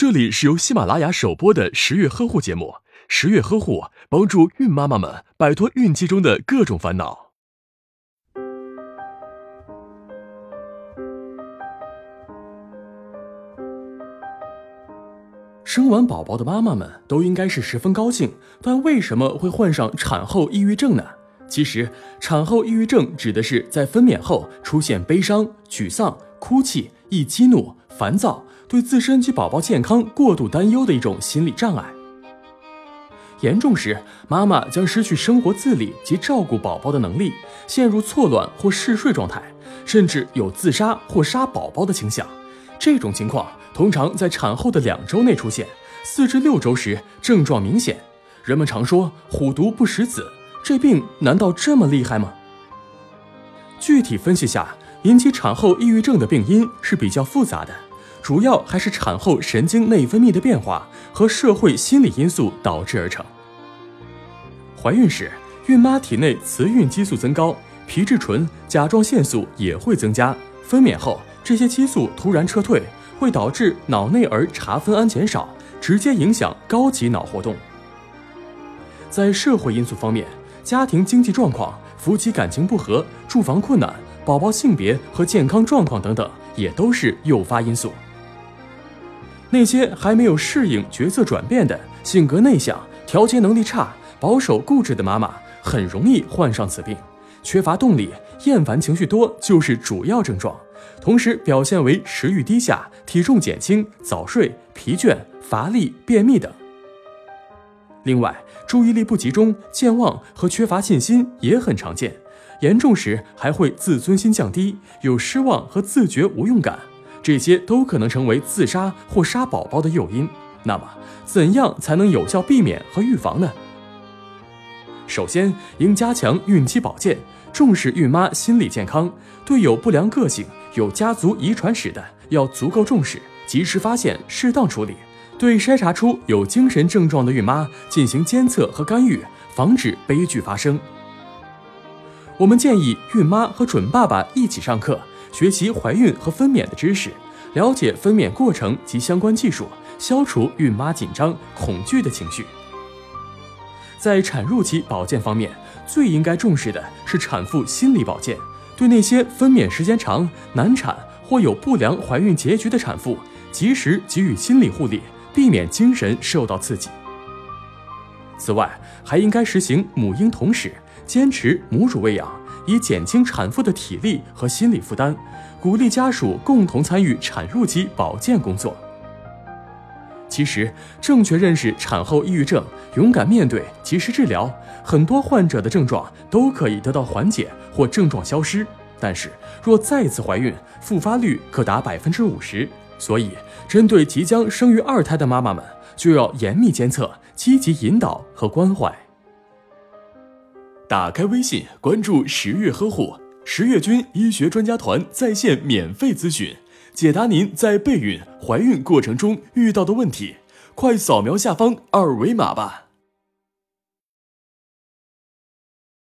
这里是由喜马拉雅首播的十月呵护节目。十月呵护帮助孕妈妈们摆脱孕期中的各种烦恼。生完宝宝的妈妈们都应该是十分高兴，但为什么会患上产后抑郁症呢？其实，产后抑郁症指的是在分娩后出现悲伤、沮丧、哭泣、易激怒、烦躁。对自身及宝宝健康过度担忧的一种心理障碍，严重时，妈妈将失去生活自理及照顾宝宝的能力，陷入错乱或嗜睡状态，甚至有自杀或杀宝宝的倾向。这种情况通常在产后的两周内出现，四至六周时症状明显。人们常说“虎毒不食子”，这病难道这么厉害吗？具体分析下，引起产后抑郁症的病因是比较复杂的。主要还是产后神经内分泌的变化和社会心理因素导致而成。怀孕时，孕妈体内雌孕激素增高，皮质醇、甲状腺素也会增加。分娩后，这些激素突然撤退，会导致脑内儿茶酚胺减少，直接影响高级脑活动。在社会因素方面，家庭经济状况、夫妻感情不和、住房困难、宝宝性别和健康状况等等，也都是诱发因素。那些还没有适应角色转变的、性格内向、调节能力差、保守固执的妈妈，很容易患上此病。缺乏动力、厌烦情绪多就是主要症状，同时表现为食欲低下、体重减轻、早睡、疲倦、乏力、便秘等。另外，注意力不集中、健忘和缺乏信心也很常见，严重时还会自尊心降低，有失望和自觉无用感。这些都可能成为自杀或杀宝宝的诱因。那么，怎样才能有效避免和预防呢？首先，应加强孕期保健，重视孕妈心理健康。对有不良个性、有家族遗传史的，要足够重视，及时发现，适当处理。对筛查出有精神症状的孕妈进行监测和干预，防止悲剧发生。我们建议孕妈和准爸爸一起上课。学习怀孕和分娩的知识，了解分娩过程及相关技术，消除孕妈紧张、恐惧的情绪。在产褥期保健方面，最应该重视的是产妇心理保健。对那些分娩时间长、难产或有不良怀孕结局的产妇，及时给予心理护理，避免精神受到刺激。此外，还应该实行母婴同室，坚持母乳喂养。以减轻产妇的体力和心理负担，鼓励家属共同参与产褥期保健工作。其实，正确认识产后抑郁症，勇敢面对，及时治疗，很多患者的症状都可以得到缓解或症状消失。但是，若再次怀孕，复发率可达百分之五十。所以，针对即将生育二胎的妈妈们，就要严密监测，积极引导和关怀。打开微信，关注十月呵护十月军医学专家团在线免费咨询，解答您在备孕、怀孕过程中遇到的问题。快扫描下方二维码吧。